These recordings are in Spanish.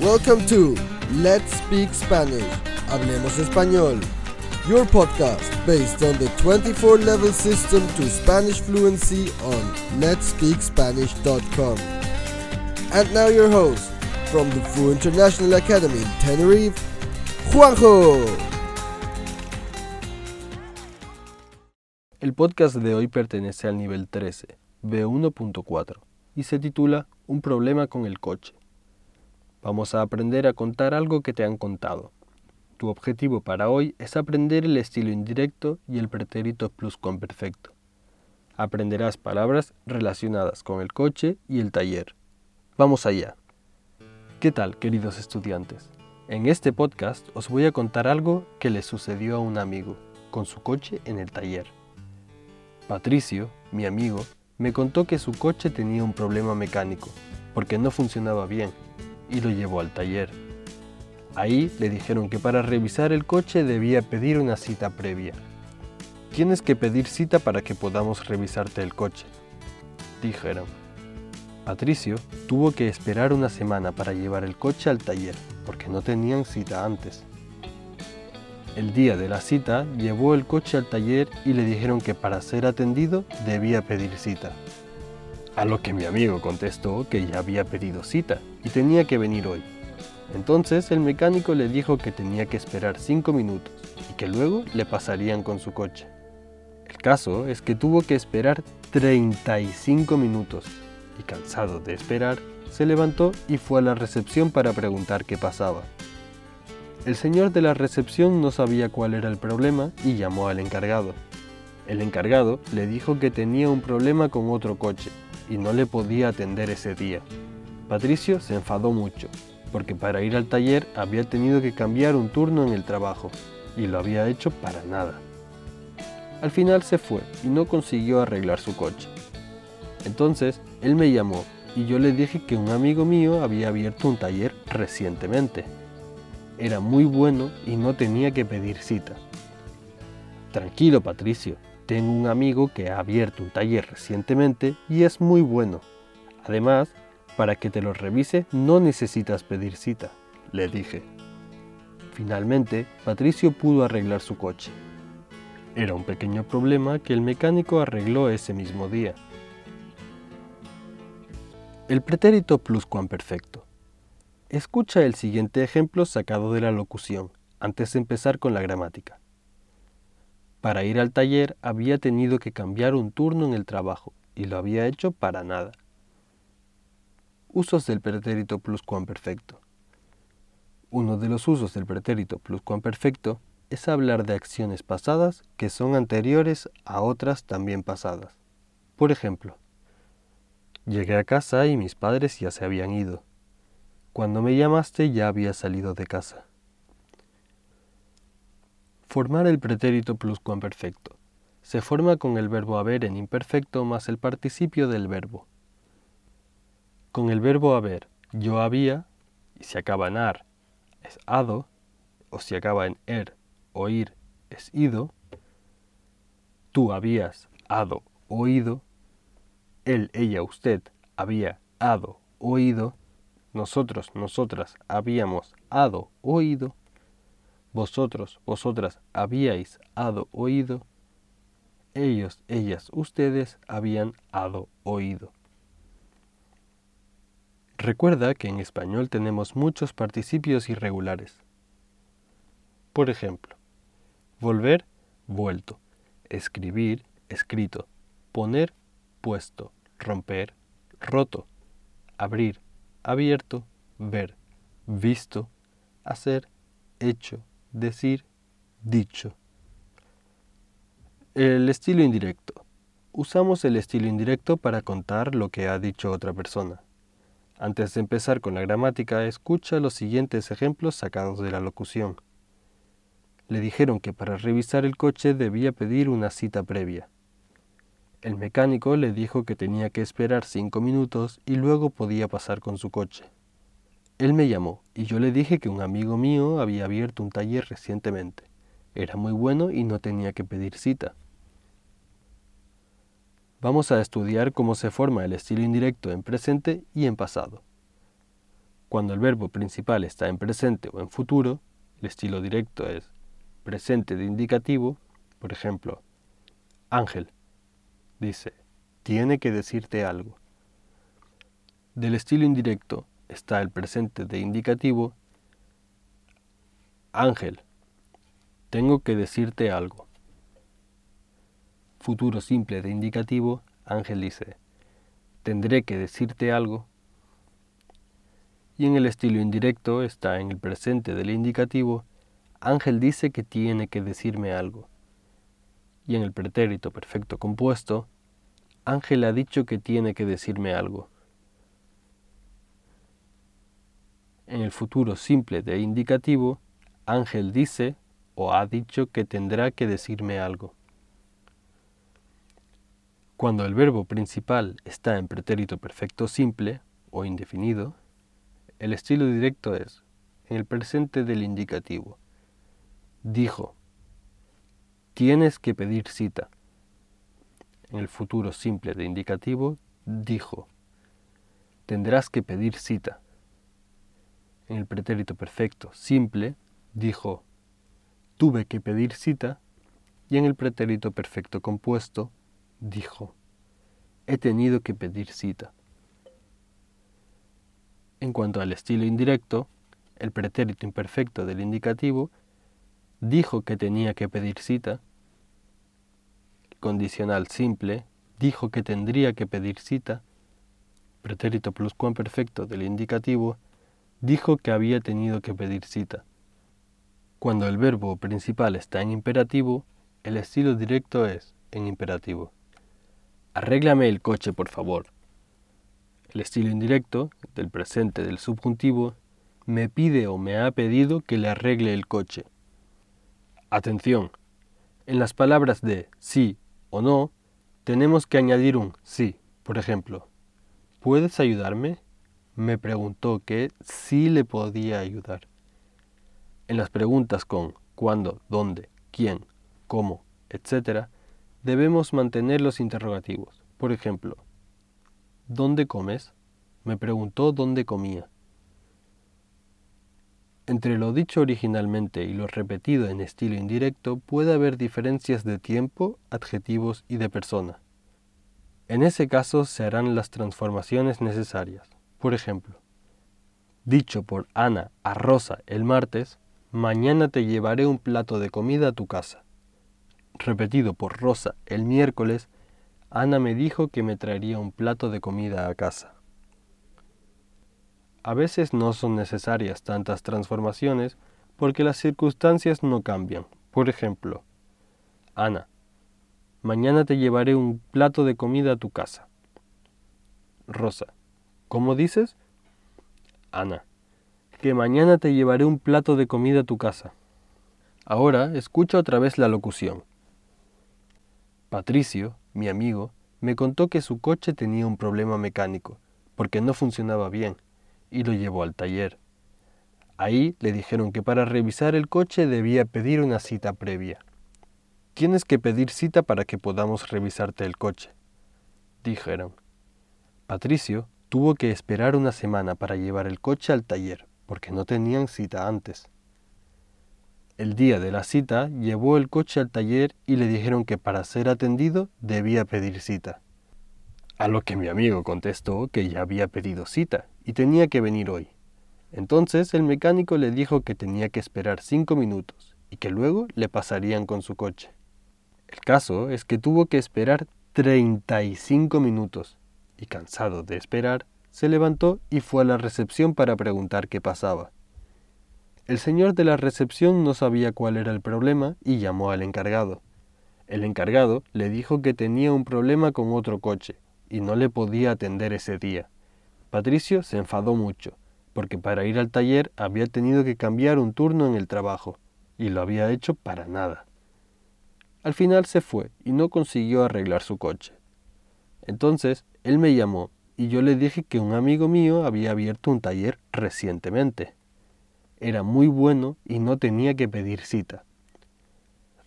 Welcome to Let's Speak Spanish. Hablemos Español. Your podcast based on the 24 level system to Spanish fluency on letspeakspanish.com. And now your host from the Fu International Academy in Tenerife, Juanjo. El podcast de hoy pertenece al nivel 13, B1.4, y se titula Un problema con el coche. Vamos a aprender a contar algo que te han contado. Tu objetivo para hoy es aprender el estilo indirecto y el pretérito pluscuamperfecto. Aprenderás palabras relacionadas con el coche y el taller. Vamos allá. ¿Qué tal, queridos estudiantes? En este podcast os voy a contar algo que le sucedió a un amigo con su coche en el taller. Patricio, mi amigo, me contó que su coche tenía un problema mecánico, porque no funcionaba bien, y lo llevó al taller. Ahí le dijeron que para revisar el coche debía pedir una cita previa. Tienes que pedir cita para que podamos revisarte el coche, dijeron. Patricio tuvo que esperar una semana para llevar el coche al taller, porque no tenían cita antes. El día de la cita llevó el coche al taller y le dijeron que para ser atendido debía pedir cita. A lo que mi amigo contestó que ya había pedido cita tenía que venir hoy. Entonces el mecánico le dijo que tenía que esperar 5 minutos y que luego le pasarían con su coche. El caso es que tuvo que esperar 35 minutos y cansado de esperar, se levantó y fue a la recepción para preguntar qué pasaba. El señor de la recepción no sabía cuál era el problema y llamó al encargado. El encargado le dijo que tenía un problema con otro coche y no le podía atender ese día. Patricio se enfadó mucho, porque para ir al taller había tenido que cambiar un turno en el trabajo y lo había hecho para nada. Al final se fue y no consiguió arreglar su coche. Entonces él me llamó y yo le dije que un amigo mío había abierto un taller recientemente era muy bueno y no tenía que pedir cita. Tranquilo, Patricio, tengo un amigo que ha abierto un taller recientemente y es muy bueno. Además, para que te lo revise no necesitas pedir cita, le dije. Finalmente, Patricio pudo arreglar su coche. Era un pequeño problema que el mecánico arregló ese mismo día. El pretérito pluscuamperfecto. Escucha el siguiente ejemplo sacado de la locución, antes de empezar con la gramática. Para ir al taller había tenido que cambiar un turno en el trabajo y lo había hecho para nada. Usos del pretérito pluscuamperfecto. Uno de los usos del pretérito pluscuamperfecto es hablar de acciones pasadas que son anteriores a otras también pasadas. Por ejemplo, llegué a casa y mis padres ya se habían ido. Cuando me llamaste ya había salido de casa. Formar el pretérito pluscuamperfecto. Se forma con el verbo haber en imperfecto más el participio del verbo. Con el verbo haber, yo había, y si acaba en ar, es ado, o si acaba en er, oír, es ido, tú habías, ado, oído, él, ella, usted había, ado, oído, nosotros, nosotras habíamos hado oído, vosotros, vosotras habíais hado oído, ellos, ellas, ustedes habían hado oído. Recuerda que en español tenemos muchos participios irregulares. Por ejemplo, volver, vuelto, escribir, escrito, poner, puesto, romper, roto, abrir, abierto, ver, visto, hacer, hecho, decir, dicho. El estilo indirecto. Usamos el estilo indirecto para contar lo que ha dicho otra persona. Antes de empezar con la gramática, escucha los siguientes ejemplos sacados de la locución. Le dijeron que para revisar el coche debía pedir una cita previa. El mecánico le dijo que tenía que esperar cinco minutos y luego podía pasar con su coche. Él me llamó y yo le dije que un amigo mío había abierto un taller recientemente. Era muy bueno y no tenía que pedir cita. Vamos a estudiar cómo se forma el estilo indirecto en presente y en pasado. Cuando el verbo principal está en presente o en futuro, el estilo directo es presente de indicativo, por ejemplo, Ángel dice, tiene que decirte algo. Del estilo indirecto está el presente de indicativo, Ángel, tengo que decirte algo. Futuro simple de indicativo, Ángel dice, tendré que decirte algo. Y en el estilo indirecto está en el presente del indicativo, Ángel dice que tiene que decirme algo. Y en el pretérito perfecto compuesto, Ángel ha dicho que tiene que decirme algo. En el futuro simple de indicativo, Ángel dice o ha dicho que tendrá que decirme algo. Cuando el verbo principal está en pretérito perfecto simple o indefinido, el estilo directo es en el presente del indicativo. Dijo, tienes que pedir cita. En el futuro simple de indicativo, dijo, tendrás que pedir cita. En el pretérito perfecto simple, dijo, tuve que pedir cita, y en el pretérito perfecto compuesto, dijo, he tenido que pedir cita. En cuanto al estilo indirecto, el pretérito imperfecto del indicativo dijo que tenía que pedir cita, condicional simple dijo que tendría que pedir cita, pretérito pluscuamperfecto del indicativo dijo que había tenido que pedir cita. Cuando el verbo principal está en imperativo, el estilo directo es en imperativo. Arréglame el coche, por favor. El estilo indirecto, del presente del subjuntivo, me pide o me ha pedido que le arregle el coche. Atención, en las palabras de sí o no, tenemos que añadir un sí. Por ejemplo, ¿puedes ayudarme? Me preguntó que sí le podía ayudar. En las preguntas con cuándo, dónde, quién, cómo, etc., debemos mantener los interrogativos. Por ejemplo, ¿dónde comes? Me preguntó dónde comía. Entre lo dicho originalmente y lo repetido en estilo indirecto puede haber diferencias de tiempo, adjetivos y de persona. En ese caso se harán las transformaciones necesarias. Por ejemplo, dicho por Ana a Rosa el martes, Mañana te llevaré un plato de comida a tu casa. Repetido por Rosa el miércoles, Ana me dijo que me traería un plato de comida a casa. A veces no son necesarias tantas transformaciones porque las circunstancias no cambian. Por ejemplo, Ana, mañana te llevaré un plato de comida a tu casa. Rosa, ¿cómo dices? Ana, que mañana te llevaré un plato de comida a tu casa. Ahora escucha otra vez la locución. Patricio, mi amigo, me contó que su coche tenía un problema mecánico, porque no funcionaba bien, y lo llevó al taller. Ahí le dijeron que para revisar el coche debía pedir una cita previa. Tienes que pedir cita para que podamos revisarte el coche, dijeron. Patricio tuvo que esperar una semana para llevar el coche al taller porque no tenían cita antes. El día de la cita llevó el coche al taller y le dijeron que para ser atendido debía pedir cita. A lo que mi amigo contestó que ya había pedido cita y tenía que venir hoy. Entonces el mecánico le dijo que tenía que esperar cinco minutos y que luego le pasarían con su coche. El caso es que tuvo que esperar 35 minutos y cansado de esperar, se levantó y fue a la recepción para preguntar qué pasaba. El señor de la recepción no sabía cuál era el problema y llamó al encargado. El encargado le dijo que tenía un problema con otro coche y no le podía atender ese día. Patricio se enfadó mucho, porque para ir al taller había tenido que cambiar un turno en el trabajo, y lo había hecho para nada. Al final se fue y no consiguió arreglar su coche. Entonces él me llamó y yo le dije que un amigo mío había abierto un taller recientemente. Era muy bueno y no tenía que pedir cita.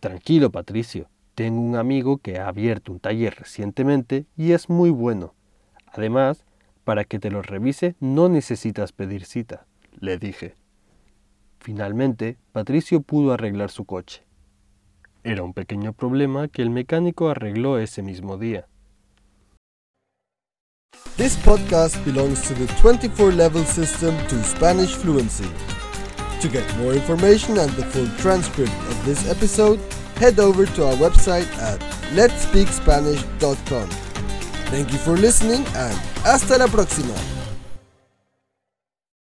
Tranquilo, Patricio, tengo un amigo que ha abierto un taller recientemente y es muy bueno. Además, Para que te lo revise no necesitas pedir cita, le dije. Finalmente, Patricio pudo arreglar su coche. Era un pequeño problema que el mecánico arregló ese mismo día. This podcast belongs to the 24 level system to Spanish fluency. To get more information and the full transcript of this episode, head over to our website at letspeakspanish.com. Thank you for listening and hasta la próxima.